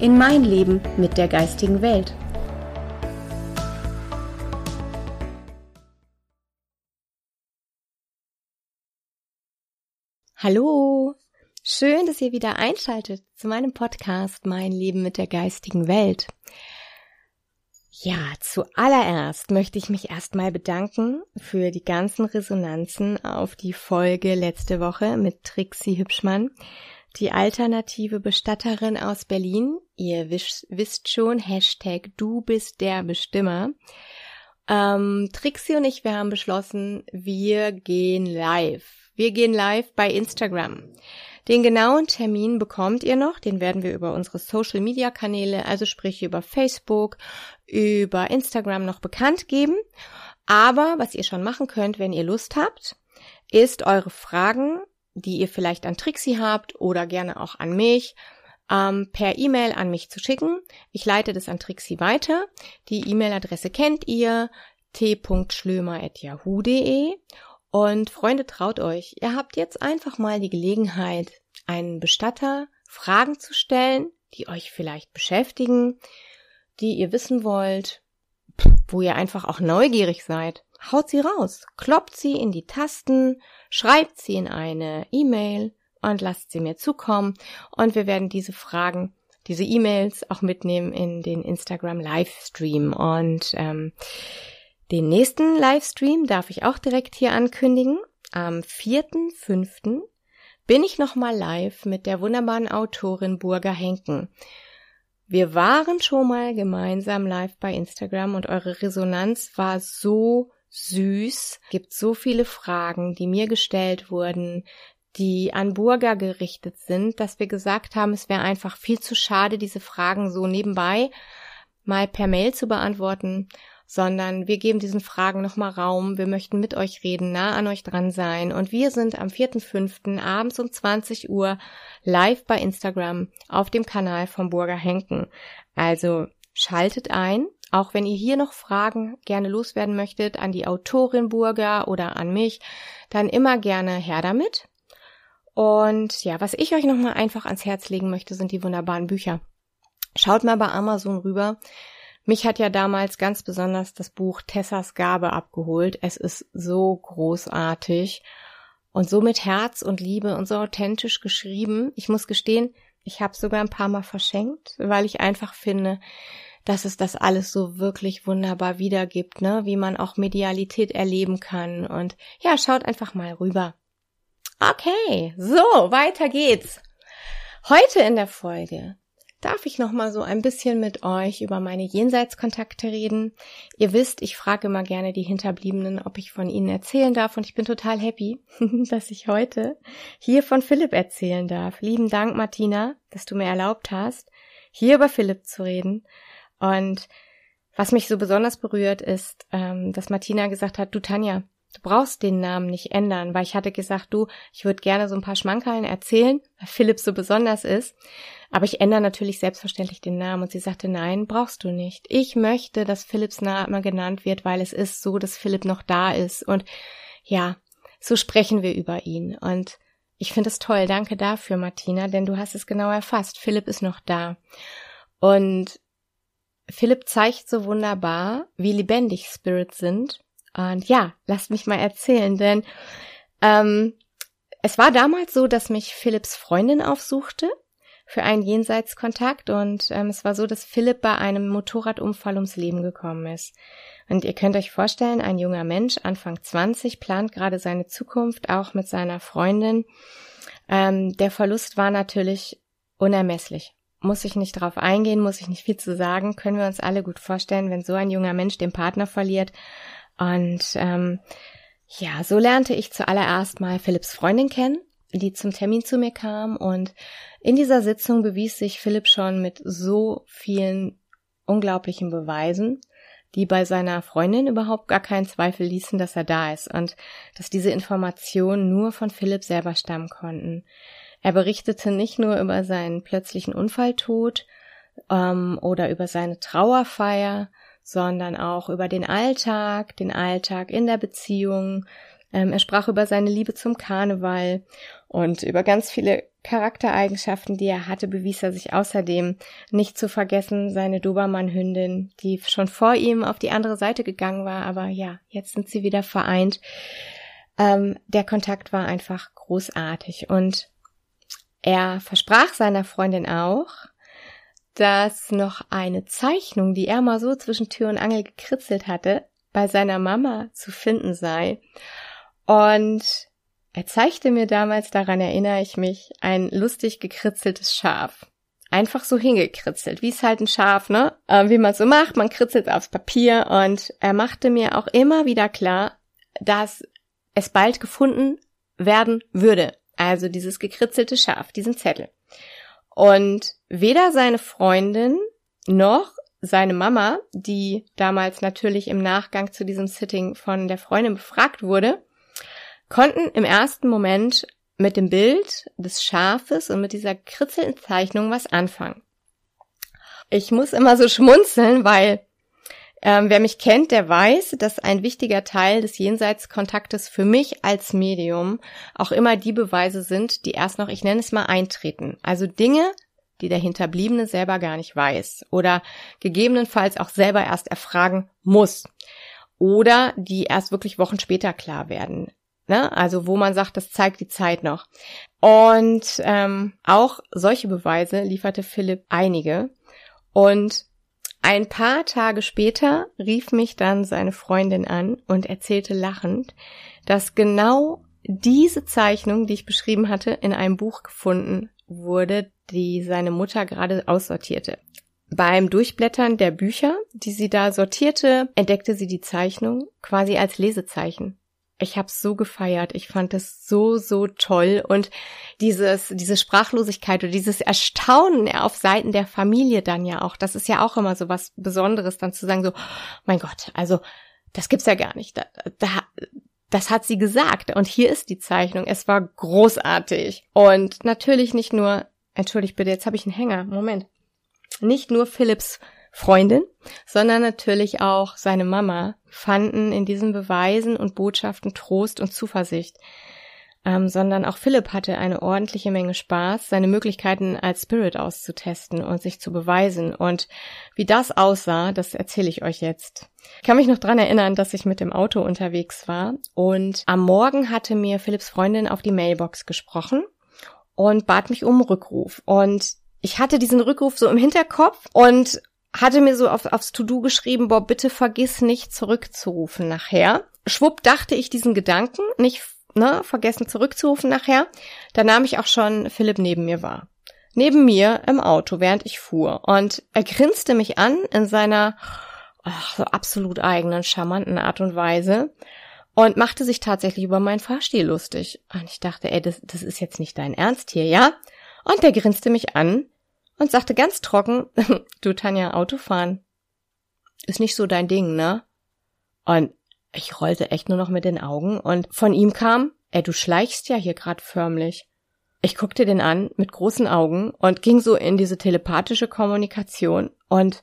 in mein Leben mit der geistigen Welt. Hallo, schön, dass ihr wieder einschaltet zu meinem Podcast Mein Leben mit der geistigen Welt. Ja, zuallererst möchte ich mich erstmal bedanken für die ganzen Resonanzen auf die Folge letzte Woche mit Trixie Hübschmann die alternative Bestatterin aus Berlin. Ihr wisst schon, Hashtag du bist der Bestimmer. Ähm, Trixie und ich, wir haben beschlossen, wir gehen live. Wir gehen live bei Instagram. Den genauen Termin bekommt ihr noch, den werden wir über unsere Social Media Kanäle, also sprich über Facebook, über Instagram noch bekannt geben. Aber was ihr schon machen könnt, wenn ihr Lust habt, ist eure Fragen die ihr vielleicht an Trixie habt oder gerne auch an mich, ähm, per E-Mail an mich zu schicken. Ich leite das an Trixie weiter. Die E-Mail-Adresse kennt ihr, t.schlömer.yahoo.de. Und Freunde, traut euch, ihr habt jetzt einfach mal die Gelegenheit, einen Bestatter Fragen zu stellen, die euch vielleicht beschäftigen, die ihr wissen wollt, wo ihr einfach auch neugierig seid. Haut sie raus, kloppt sie in die Tasten, schreibt sie in eine E-Mail und lasst sie mir zukommen und wir werden diese Fragen, diese E-Mails auch mitnehmen in den Instagram Livestream und ähm, den nächsten Livestream darf ich auch direkt hier ankündigen. Am 4.5. bin ich nochmal live mit der wunderbaren Autorin Burger Henken. Wir waren schon mal gemeinsam live bei Instagram und eure Resonanz war so süß. Gibt so viele Fragen, die mir gestellt wurden, die an Burger gerichtet sind, dass wir gesagt haben, es wäre einfach viel zu schade, diese Fragen so nebenbei mal per Mail zu beantworten, sondern wir geben diesen Fragen nochmal Raum. Wir möchten mit euch reden, nah an euch dran sein. Und wir sind am 4.5. abends um 20 Uhr live bei Instagram auf dem Kanal von Burger Henken. Also schaltet ein auch wenn ihr hier noch Fragen gerne loswerden möchtet an die Autorin Burger oder an mich, dann immer gerne her damit. Und ja, was ich euch nochmal einfach ans Herz legen möchte, sind die wunderbaren Bücher. Schaut mal bei Amazon rüber. Mich hat ja damals ganz besonders das Buch Tessas Gabe abgeholt. Es ist so großartig und so mit Herz und Liebe und so authentisch geschrieben. Ich muss gestehen, ich habe sogar ein paar Mal verschenkt, weil ich einfach finde, dass es das alles so wirklich wunderbar wiedergibt, ne? Wie man auch Medialität erleben kann. Und ja, schaut einfach mal rüber. Okay, so, weiter geht's. Heute in der Folge darf ich noch mal so ein bisschen mit euch über meine Jenseitskontakte reden. Ihr wisst, ich frage immer gerne die Hinterbliebenen, ob ich von ihnen erzählen darf und ich bin total happy, dass ich heute hier von Philipp erzählen darf. Lieben Dank, Martina, dass du mir erlaubt hast, hier über Philipp zu reden. Und was mich so besonders berührt, ist, ähm, dass Martina gesagt hat, du Tanja, du brauchst den Namen nicht ändern, weil ich hatte gesagt, du, ich würde gerne so ein paar Schmankerln erzählen, weil Philipp so besonders ist. Aber ich ändere natürlich selbstverständlich den Namen. Und sie sagte, nein, brauchst du nicht. Ich möchte, dass Philipps Name genannt wird, weil es ist so, dass Philipp noch da ist. Und ja, so sprechen wir über ihn. Und ich finde es toll. Danke dafür, Martina, denn du hast es genau erfasst. Philipp ist noch da. Und Philipp zeigt so wunderbar, wie lebendig Spirits sind. Und ja, lasst mich mal erzählen, denn ähm, es war damals so, dass mich Philipps Freundin aufsuchte für einen Jenseitskontakt und ähm, es war so, dass Philipp bei einem Motorradunfall ums Leben gekommen ist. Und ihr könnt euch vorstellen, ein junger Mensch, Anfang 20, plant gerade seine Zukunft auch mit seiner Freundin. Ähm, der Verlust war natürlich unermesslich muss ich nicht drauf eingehen, muss ich nicht viel zu sagen, können wir uns alle gut vorstellen, wenn so ein junger Mensch den Partner verliert. Und ähm, ja, so lernte ich zuallererst mal Philipps Freundin kennen, die zum Termin zu mir kam. Und in dieser Sitzung bewies sich Philipp schon mit so vielen unglaublichen Beweisen, die bei seiner Freundin überhaupt gar keinen Zweifel ließen, dass er da ist und dass diese Informationen nur von Philipp selber stammen konnten. Er berichtete nicht nur über seinen plötzlichen Unfalltod ähm, oder über seine Trauerfeier, sondern auch über den Alltag, den Alltag in der Beziehung. Ähm, er sprach über seine Liebe zum Karneval und über ganz viele Charaktereigenschaften, die er hatte, bewies er sich außerdem nicht zu vergessen seine Dobermann-Hündin, die schon vor ihm auf die andere Seite gegangen war, aber ja, jetzt sind sie wieder vereint. Ähm, der Kontakt war einfach großartig und er versprach seiner Freundin auch, dass noch eine Zeichnung, die er mal so zwischen Tür und Angel gekritzelt hatte, bei seiner Mama zu finden sei. Und er zeigte mir damals, daran erinnere ich mich, ein lustig gekritzeltes Schaf. Einfach so hingekritzelt, wie es halt ein Schaf, ne? Äh, wie man so macht, man kritzelt aufs Papier und er machte mir auch immer wieder klar, dass es bald gefunden werden würde. Also dieses gekritzelte Schaf, diesen Zettel. Und weder seine Freundin noch seine Mama, die damals natürlich im Nachgang zu diesem Sitting von der Freundin befragt wurde, konnten im ersten Moment mit dem Bild des Schafes und mit dieser kritzelnden Zeichnung was anfangen. Ich muss immer so schmunzeln, weil ähm, wer mich kennt, der weiß, dass ein wichtiger Teil des Jenseitskontaktes für mich als Medium auch immer die Beweise sind, die erst noch, ich nenne es mal, eintreten. Also Dinge, die der Hinterbliebene selber gar nicht weiß oder gegebenenfalls auch selber erst erfragen muss oder die erst wirklich Wochen später klar werden. Ne? Also wo man sagt, das zeigt die Zeit noch. Und ähm, auch solche Beweise lieferte Philipp einige. Und ein paar Tage später rief mich dann seine Freundin an und erzählte lachend, dass genau diese Zeichnung, die ich beschrieben hatte, in einem Buch gefunden wurde, die seine Mutter gerade aussortierte. Beim Durchblättern der Bücher, die sie da sortierte, entdeckte sie die Zeichnung quasi als Lesezeichen ich habe so gefeiert. Ich fand es so, so toll. Und dieses, diese Sprachlosigkeit oder dieses Erstaunen auf Seiten der Familie dann ja auch, das ist ja auch immer so was Besonderes, dann zu sagen so, mein Gott, also das gibt's ja gar nicht. Da, da, das hat sie gesagt. Und hier ist die Zeichnung. Es war großartig. Und natürlich nicht nur, entschuldigt bitte, jetzt habe ich einen Hänger. Moment. Nicht nur Philips Freundin, sondern natürlich auch seine Mama fanden in diesen Beweisen und Botschaften Trost und Zuversicht. Ähm, sondern auch Philipp hatte eine ordentliche Menge Spaß, seine Möglichkeiten als Spirit auszutesten und sich zu beweisen. Und wie das aussah, das erzähle ich euch jetzt. Ich kann mich noch dran erinnern, dass ich mit dem Auto unterwegs war und am Morgen hatte mir Philipps Freundin auf die Mailbox gesprochen und bat mich um Rückruf. Und ich hatte diesen Rückruf so im Hinterkopf und hatte mir so auf, aufs To-Do geschrieben, boah, bitte vergiss nicht zurückzurufen nachher. Schwupp dachte ich diesen Gedanken, nicht ne, vergessen zurückzurufen nachher. Da nahm ich auch schon Philipp neben mir wahr. Neben mir im Auto, während ich fuhr. Und er grinste mich an in seiner ach, so absolut eigenen, charmanten Art und Weise und machte sich tatsächlich über meinen Fahrstil lustig. Und ich dachte, ey, das, das ist jetzt nicht dein Ernst hier, ja? Und der grinste mich an und sagte ganz trocken, du Tanja, Autofahren ist nicht so dein Ding, ne? Und ich rollte echt nur noch mit den Augen und von ihm kam, ey, du schleichst ja hier grad förmlich. Ich guckte den an mit großen Augen und ging so in diese telepathische Kommunikation und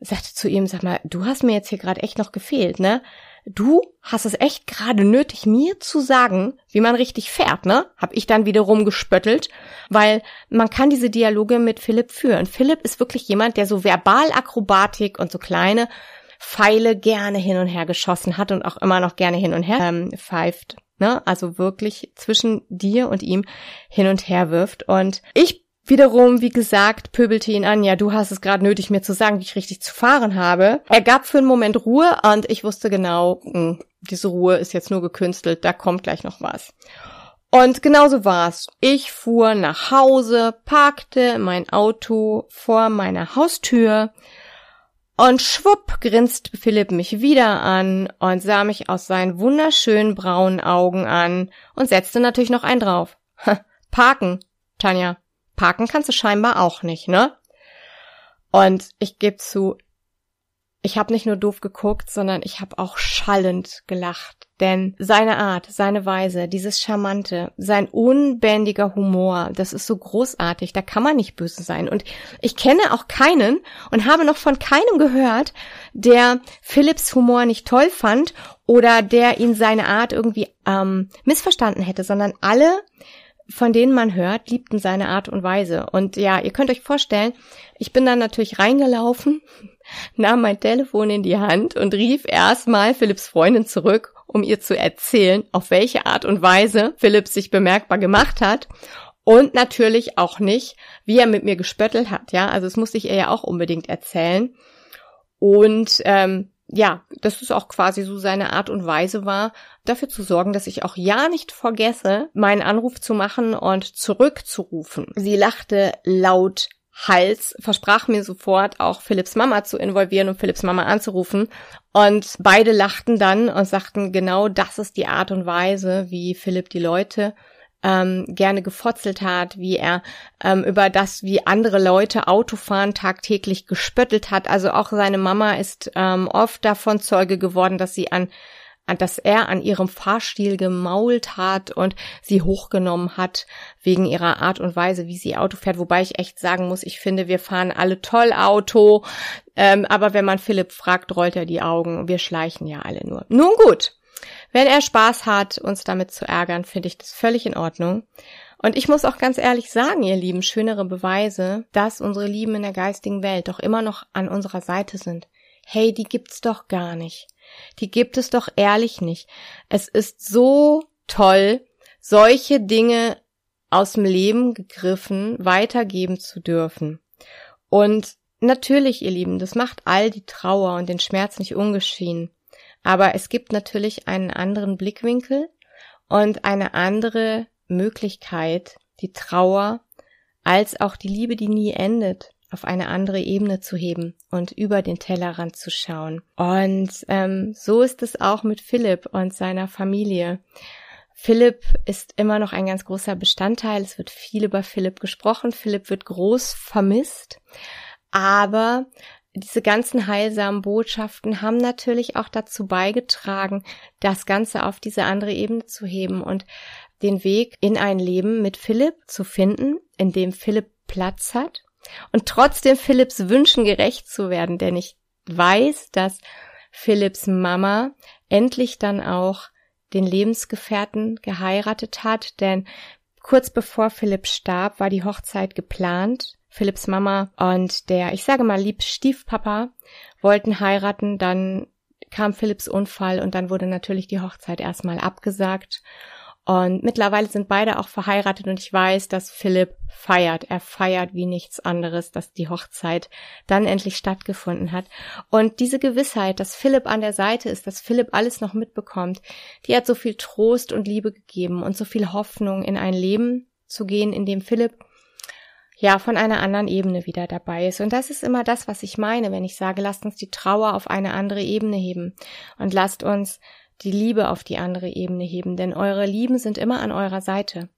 sagte zu ihm, sag mal, du hast mir jetzt hier gerade echt noch gefehlt, ne? Du hast es echt gerade nötig, mir zu sagen, wie man richtig fährt, ne? Hab ich dann wiederum gespöttelt, weil man kann diese Dialoge mit Philipp führen. Philipp ist wirklich jemand, der so Verbalakrobatik und so kleine Pfeile gerne hin und her geschossen hat und auch immer noch gerne hin und her ähm, pfeift. Ne? Also wirklich zwischen dir und ihm hin und her wirft. Und ich Wiederum, wie gesagt, pöbelte ihn an, ja, du hast es gerade nötig, mir zu sagen, wie ich richtig zu fahren habe. Er gab für einen Moment Ruhe und ich wusste genau, mh, hm, diese Ruhe ist jetzt nur gekünstelt, da kommt gleich noch was. Und genauso war's. Ich fuhr nach Hause, parkte mein Auto vor meiner Haustür und schwupp grinst Philipp mich wieder an und sah mich aus seinen wunderschönen braunen Augen an und setzte natürlich noch einen drauf. Parken, Tanja, Parken kannst du scheinbar auch nicht, ne? Und ich gebe zu, ich habe nicht nur doof geguckt, sondern ich habe auch schallend gelacht. Denn seine Art, seine Weise, dieses Charmante, sein unbändiger Humor, das ist so großartig, da kann man nicht böse sein. Und ich kenne auch keinen und habe noch von keinem gehört, der Philips Humor nicht toll fand oder der ihn seine Art irgendwie ähm, missverstanden hätte, sondern alle von denen man hört, liebten seine Art und Weise. Und ja, ihr könnt euch vorstellen, ich bin dann natürlich reingelaufen, nahm mein Telefon in die Hand und rief erstmal Philipps Freundin zurück, um ihr zu erzählen, auf welche Art und Weise Philipp sich bemerkbar gemacht hat. Und natürlich auch nicht, wie er mit mir gespöttelt hat, ja. Also es musste ich ihr ja auch unbedingt erzählen. Und ähm, ja, dass es auch quasi so seine Art und Weise war, dafür zu sorgen, dass ich auch ja nicht vergesse, meinen Anruf zu machen und zurückzurufen. Sie lachte laut Hals, versprach mir sofort auch Philipps Mama zu involvieren und Philipps Mama anzurufen. Und beide lachten dann und sagten, genau das ist die Art und Weise, wie Philipp die Leute ähm, gerne gefotzelt hat, wie er ähm, über das, wie andere Leute Autofahren tagtäglich gespöttelt hat. Also auch seine Mama ist ähm, oft davon Zeuge geworden, dass sie an dass er an ihrem Fahrstil gemault hat und sie hochgenommen hat wegen ihrer Art und Weise, wie sie Auto fährt. Wobei ich echt sagen muss, ich finde, wir fahren alle toll Auto. Ähm, aber wenn man Philipp fragt, rollt er die Augen. Wir schleichen ja alle nur. Nun gut. Wenn er Spaß hat, uns damit zu ärgern, finde ich das völlig in Ordnung. Und ich muss auch ganz ehrlich sagen, ihr Lieben, schönere Beweise, dass unsere Lieben in der geistigen Welt doch immer noch an unserer Seite sind. Hey, die gibt's doch gar nicht. Die gibt es doch ehrlich nicht. Es ist so toll, solche Dinge aus dem Leben gegriffen weitergeben zu dürfen. Und natürlich, ihr Lieben, das macht all die Trauer und den Schmerz nicht ungeschehen. Aber es gibt natürlich einen anderen Blickwinkel und eine andere Möglichkeit, die Trauer als auch die Liebe, die nie endet, auf eine andere Ebene zu heben und über den Tellerrand zu schauen. Und ähm, so ist es auch mit Philipp und seiner Familie. Philipp ist immer noch ein ganz großer Bestandteil. Es wird viel über Philipp gesprochen. Philipp wird groß vermisst. Aber diese ganzen heilsamen Botschaften haben natürlich auch dazu beigetragen, das Ganze auf diese andere Ebene zu heben und den Weg in ein Leben mit Philipp zu finden, in dem Philipp Platz hat und trotzdem Philipps Wünschen gerecht zu werden, denn ich weiß, dass Philipps Mama endlich dann auch den Lebensgefährten geheiratet hat, denn kurz bevor Philipp starb, war die Hochzeit geplant Philipps Mama und der, ich sage mal lieb Stiefpapa wollten heiraten, dann kam Philipps Unfall und dann wurde natürlich die Hochzeit erstmal abgesagt. Und mittlerweile sind beide auch verheiratet und ich weiß, dass Philipp feiert. Er feiert wie nichts anderes, dass die Hochzeit dann endlich stattgefunden hat. Und diese Gewissheit, dass Philipp an der Seite ist, dass Philipp alles noch mitbekommt, die hat so viel Trost und Liebe gegeben und so viel Hoffnung in ein Leben zu gehen, in dem Philipp ja von einer anderen Ebene wieder dabei ist. Und das ist immer das, was ich meine, wenn ich sage, lasst uns die Trauer auf eine andere Ebene heben und lasst uns die Liebe auf die andere Ebene heben, denn eure Lieben sind immer an eurer Seite.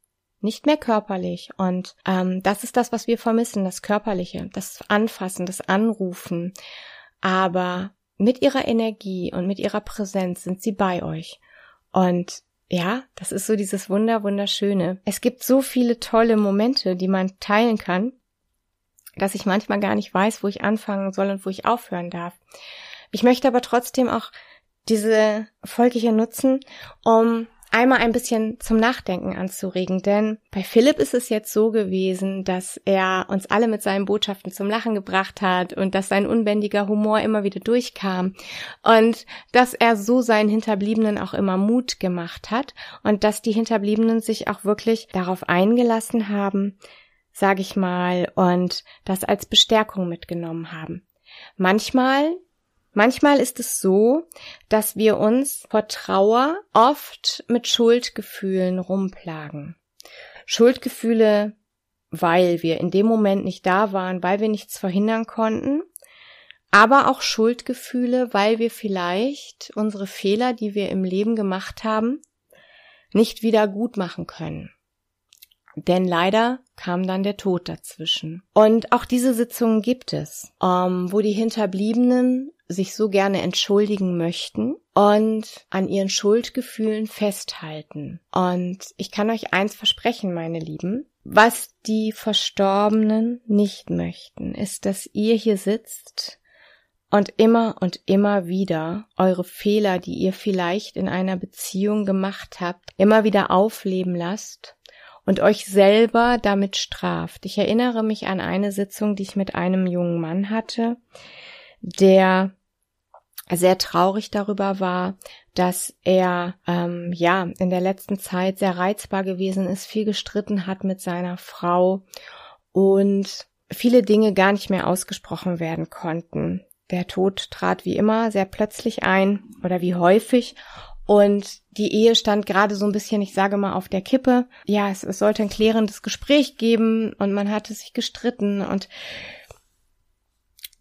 Nicht mehr körperlich. Und ähm, das ist das, was wir vermissen, das Körperliche, das Anfassen, das Anrufen. Aber mit ihrer Energie und mit ihrer Präsenz sind sie bei euch. Und ja, das ist so dieses Wunder, Wunderschöne. Es gibt so viele tolle Momente, die man teilen kann, dass ich manchmal gar nicht weiß, wo ich anfangen soll und wo ich aufhören darf. Ich möchte aber trotzdem auch diese Folge hier nutzen, um einmal ein bisschen zum Nachdenken anzuregen. Denn bei Philipp ist es jetzt so gewesen, dass er uns alle mit seinen Botschaften zum Lachen gebracht hat und dass sein unbändiger Humor immer wieder durchkam und dass er so seinen Hinterbliebenen auch immer Mut gemacht hat und dass die Hinterbliebenen sich auch wirklich darauf eingelassen haben, sage ich mal, und das als Bestärkung mitgenommen haben. Manchmal Manchmal ist es so, dass wir uns vor Trauer oft mit Schuldgefühlen rumplagen. Schuldgefühle, weil wir in dem Moment nicht da waren, weil wir nichts verhindern konnten, aber auch Schuldgefühle, weil wir vielleicht unsere Fehler, die wir im Leben gemacht haben, nicht wieder gut machen können. Denn leider kam dann der Tod dazwischen. Und auch diese Sitzungen gibt es, ähm, wo die Hinterbliebenen sich so gerne entschuldigen möchten und an ihren Schuldgefühlen festhalten. Und ich kann euch eins versprechen, meine Lieben, was die Verstorbenen nicht möchten, ist, dass ihr hier sitzt und immer und immer wieder eure Fehler, die ihr vielleicht in einer Beziehung gemacht habt, immer wieder aufleben lasst und euch selber damit straft. Ich erinnere mich an eine Sitzung, die ich mit einem jungen Mann hatte, der sehr traurig darüber war, dass er ähm, ja in der letzten Zeit sehr reizbar gewesen ist, viel gestritten hat mit seiner Frau und viele Dinge gar nicht mehr ausgesprochen werden konnten. Der Tod trat wie immer sehr plötzlich ein oder wie häufig und die Ehe stand gerade so ein bisschen, ich sage mal, auf der Kippe. Ja, es, es sollte ein klärendes Gespräch geben und man hatte sich gestritten und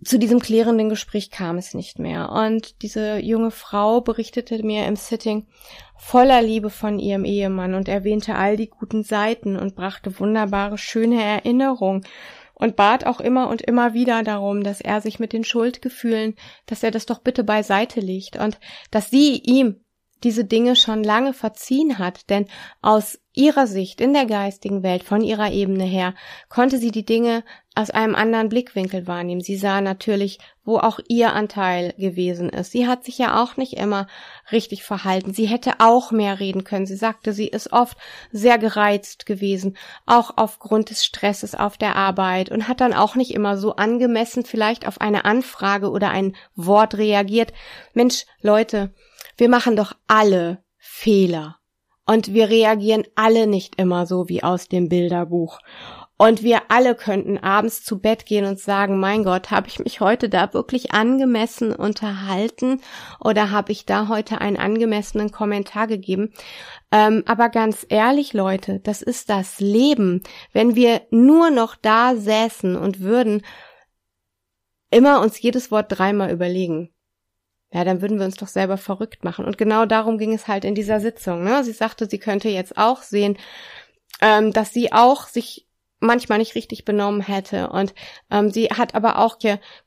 zu diesem klärenden Gespräch kam es nicht mehr. Und diese junge Frau berichtete mir im Sitting voller Liebe von ihrem Ehemann und erwähnte all die guten Seiten und brachte wunderbare, schöne Erinnerungen und bat auch immer und immer wieder darum, dass er sich mit den Schuldgefühlen, dass er das doch bitte beiseite legt und dass sie ihm diese Dinge schon lange verziehen hat, denn aus ihrer Sicht in der geistigen Welt, von ihrer Ebene her, konnte sie die Dinge aus einem anderen Blickwinkel wahrnehmen. Sie sah natürlich, wo auch ihr Anteil gewesen ist. Sie hat sich ja auch nicht immer richtig verhalten. Sie hätte auch mehr reden können. Sie sagte, sie ist oft sehr gereizt gewesen, auch aufgrund des Stresses auf der Arbeit und hat dann auch nicht immer so angemessen vielleicht auf eine Anfrage oder ein Wort reagiert. Mensch, Leute, wir machen doch alle Fehler. Und wir reagieren alle nicht immer so wie aus dem Bilderbuch. Und wir alle könnten abends zu Bett gehen und sagen, mein Gott, habe ich mich heute da wirklich angemessen unterhalten oder habe ich da heute einen angemessenen Kommentar gegeben? Ähm, aber ganz ehrlich, Leute, das ist das Leben. Wenn wir nur noch da säßen und würden immer uns jedes Wort dreimal überlegen, ja, dann würden wir uns doch selber verrückt machen. Und genau darum ging es halt in dieser Sitzung. Ne? Sie sagte, sie könnte jetzt auch sehen, ähm, dass sie auch sich manchmal nicht richtig benommen hätte. Und ähm, sie hat aber auch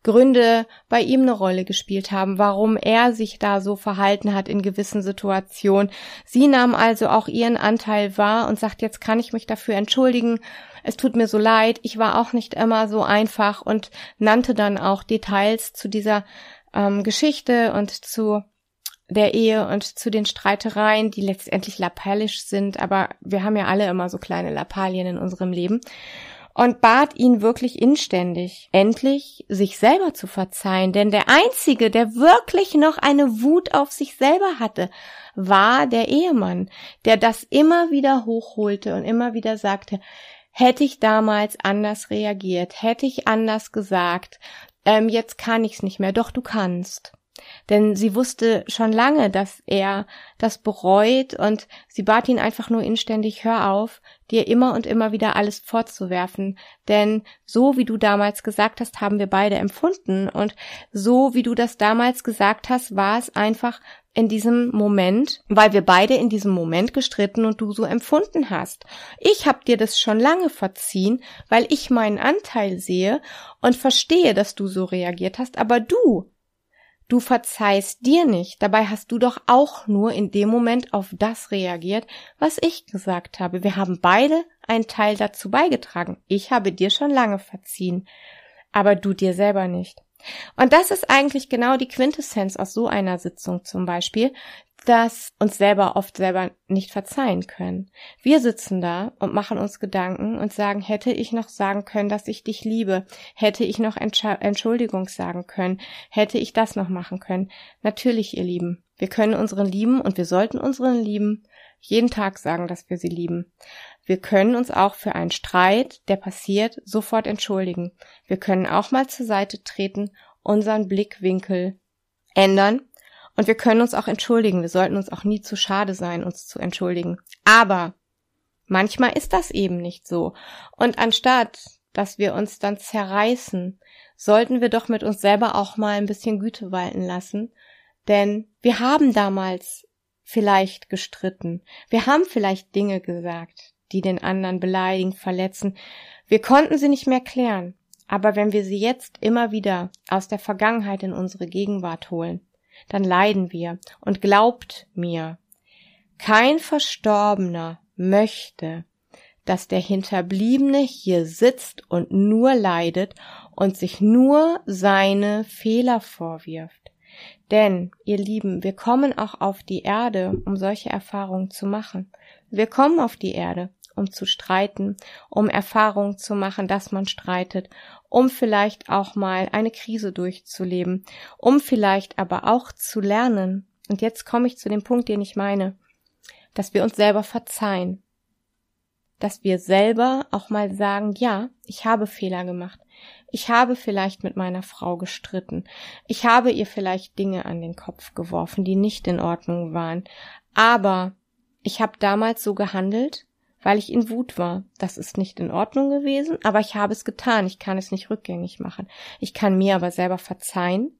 Gründe bei ihm eine Rolle gespielt haben, warum er sich da so verhalten hat in gewissen Situationen. Sie nahm also auch ihren Anteil wahr und sagt, jetzt kann ich mich dafür entschuldigen. Es tut mir so leid, ich war auch nicht immer so einfach und nannte dann auch Details zu dieser ähm, Geschichte und zu der Ehe und zu den Streitereien, die letztendlich lappallisch sind, aber wir haben ja alle immer so kleine Lappalien in unserem Leben. Und bat ihn wirklich inständig, endlich sich selber zu verzeihen, denn der einzige, der wirklich noch eine Wut auf sich selber hatte, war der Ehemann, der das immer wieder hochholte und immer wieder sagte, hätte ich damals anders reagiert, hätte ich anders gesagt, ähm, jetzt kann ich's nicht mehr. Doch du kannst. Denn sie wusste schon lange, dass er das bereut und sie bat ihn einfach nur inständig, hör auf, dir immer und immer wieder alles vorzuwerfen. Denn so wie du damals gesagt hast, haben wir beide empfunden und so wie du das damals gesagt hast, war es einfach in diesem Moment, weil wir beide in diesem Moment gestritten und du so empfunden hast. Ich habe dir das schon lange verziehen, weil ich meinen Anteil sehe und verstehe, dass du so reagiert hast, aber du, du verzeihst dir nicht. Dabei hast du doch auch nur in dem Moment auf das reagiert, was ich gesagt habe. Wir haben beide einen Teil dazu beigetragen. Ich habe dir schon lange verziehen, aber du dir selber nicht. Und das ist eigentlich genau die Quintessenz aus so einer Sitzung zum Beispiel, dass uns selber oft selber nicht verzeihen können. Wir sitzen da und machen uns Gedanken und sagen, hätte ich noch sagen können, dass ich dich liebe, hätte ich noch Entschuldigung sagen können, hätte ich das noch machen können. Natürlich, ihr Lieben, wir können unseren Lieben und wir sollten unseren Lieben jeden Tag sagen, dass wir sie lieben. Wir können uns auch für einen Streit, der passiert, sofort entschuldigen. Wir können auch mal zur Seite treten, unseren Blickwinkel ändern und wir können uns auch entschuldigen. Wir sollten uns auch nie zu schade sein, uns zu entschuldigen. Aber manchmal ist das eben nicht so. Und anstatt, dass wir uns dann zerreißen, sollten wir doch mit uns selber auch mal ein bisschen Güte walten lassen. Denn wir haben damals vielleicht gestritten. Wir haben vielleicht Dinge gesagt, die den anderen beleidigen, verletzen. Wir konnten sie nicht mehr klären. Aber wenn wir sie jetzt immer wieder aus der Vergangenheit in unsere Gegenwart holen, dann leiden wir. Und glaubt mir, kein Verstorbener möchte, dass der Hinterbliebene hier sitzt und nur leidet und sich nur seine Fehler vorwirft. Denn, ihr Lieben, wir kommen auch auf die Erde, um solche Erfahrungen zu machen. Wir kommen auf die Erde, um zu streiten, um Erfahrungen zu machen, dass man streitet, um vielleicht auch mal eine Krise durchzuleben, um vielleicht aber auch zu lernen. Und jetzt komme ich zu dem Punkt, den ich meine, dass wir uns selber verzeihen, dass wir selber auch mal sagen, ja, ich habe Fehler gemacht. Ich habe vielleicht mit meiner Frau gestritten. Ich habe ihr vielleicht Dinge an den Kopf geworfen, die nicht in Ordnung waren. Aber ich habe damals so gehandelt, weil ich in Wut war. Das ist nicht in Ordnung gewesen, aber ich habe es getan. Ich kann es nicht rückgängig machen. Ich kann mir aber selber verzeihen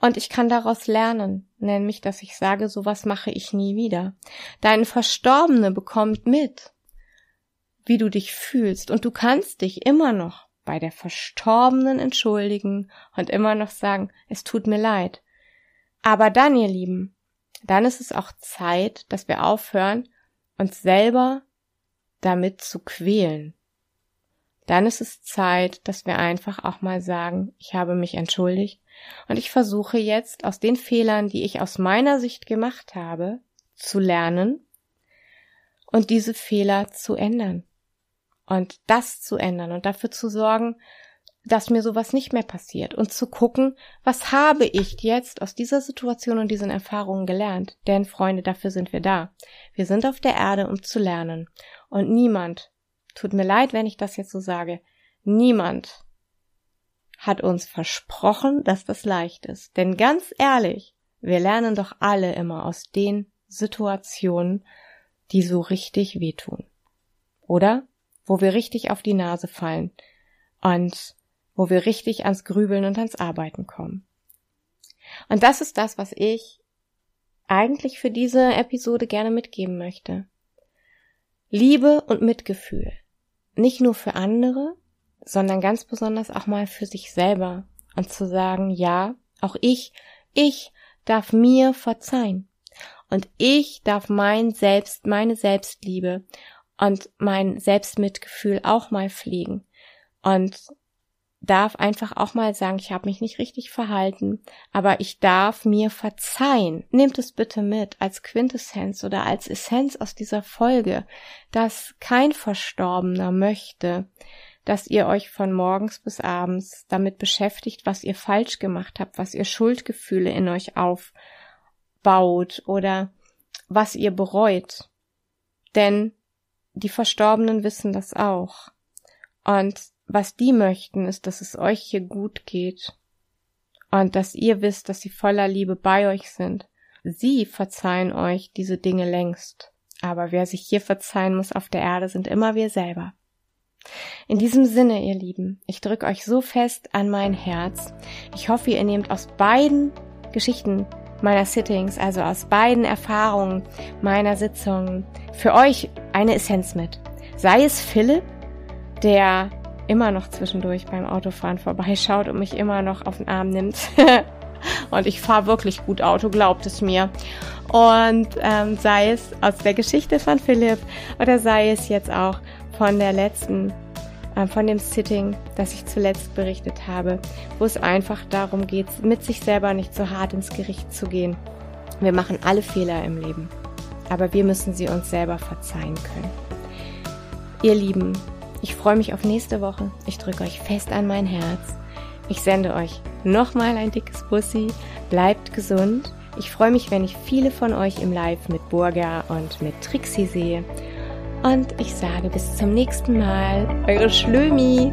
und ich kann daraus lernen, nämlich, dass ich sage, sowas mache ich nie wieder. Dein Verstorbene bekommt mit, wie du dich fühlst und du kannst dich immer noch bei der Verstorbenen entschuldigen und immer noch sagen, es tut mir leid. Aber dann, ihr Lieben, dann ist es auch Zeit, dass wir aufhören, uns selber damit zu quälen. Dann ist es Zeit, dass wir einfach auch mal sagen, ich habe mich entschuldigt und ich versuche jetzt aus den Fehlern, die ich aus meiner Sicht gemacht habe, zu lernen und diese Fehler zu ändern und das zu ändern und dafür zu sorgen, dass mir sowas nicht mehr passiert und zu gucken, was habe ich jetzt aus dieser Situation und diesen Erfahrungen gelernt? Denn Freunde, dafür sind wir da. Wir sind auf der Erde, um zu lernen. Und niemand, tut mir leid, wenn ich das jetzt so sage, niemand hat uns versprochen, dass das leicht ist. Denn ganz ehrlich, wir lernen doch alle immer aus den Situationen, die so richtig wehtun. Oder? wo wir richtig auf die Nase fallen und wo wir richtig ans Grübeln und ans Arbeiten kommen. Und das ist das, was ich eigentlich für diese Episode gerne mitgeben möchte. Liebe und Mitgefühl. Nicht nur für andere, sondern ganz besonders auch mal für sich selber und zu sagen, ja, auch ich, ich darf mir verzeihen. Und ich darf mein Selbst, meine Selbstliebe und mein Selbstmitgefühl auch mal fliegen und darf einfach auch mal sagen, ich habe mich nicht richtig verhalten, aber ich darf mir verzeihen. Nehmt es bitte mit als Quintessenz oder als Essenz aus dieser Folge, dass kein Verstorbener möchte, dass ihr euch von morgens bis abends damit beschäftigt, was ihr falsch gemacht habt, was ihr Schuldgefühle in euch aufbaut oder was ihr bereut. Denn die Verstorbenen wissen das auch. Und was die möchten, ist, dass es euch hier gut geht. Und dass ihr wisst, dass sie voller Liebe bei euch sind. Sie verzeihen euch diese Dinge längst. Aber wer sich hier verzeihen muss auf der Erde, sind immer wir selber. In diesem Sinne, ihr Lieben, ich drücke euch so fest an mein Herz. Ich hoffe, ihr nehmt aus beiden Geschichten meiner Sittings, also aus beiden Erfahrungen meiner Sitzungen, für euch eine Essenz mit. Sei es Philipp, der immer noch zwischendurch beim Autofahren vorbeischaut und mich immer noch auf den Arm nimmt. und ich fahre wirklich gut Auto, glaubt es mir. Und ähm, sei es aus der Geschichte von Philipp oder sei es jetzt auch von der letzten äh, von dem Sitting, das ich zuletzt berichtet habe, wo es einfach darum geht, mit sich selber nicht so hart ins Gericht zu gehen. Wir machen alle Fehler im Leben, aber wir müssen sie uns selber verzeihen können. Ihr Lieben, ich freue mich auf nächste Woche. Ich drücke euch fest an mein Herz. Ich sende euch nochmal ein dickes Bussi. Bleibt gesund. Ich freue mich, wenn ich viele von euch im Live mit Burger und mit Trixie sehe. Und ich sage bis zum nächsten Mal. Eure Schlömi.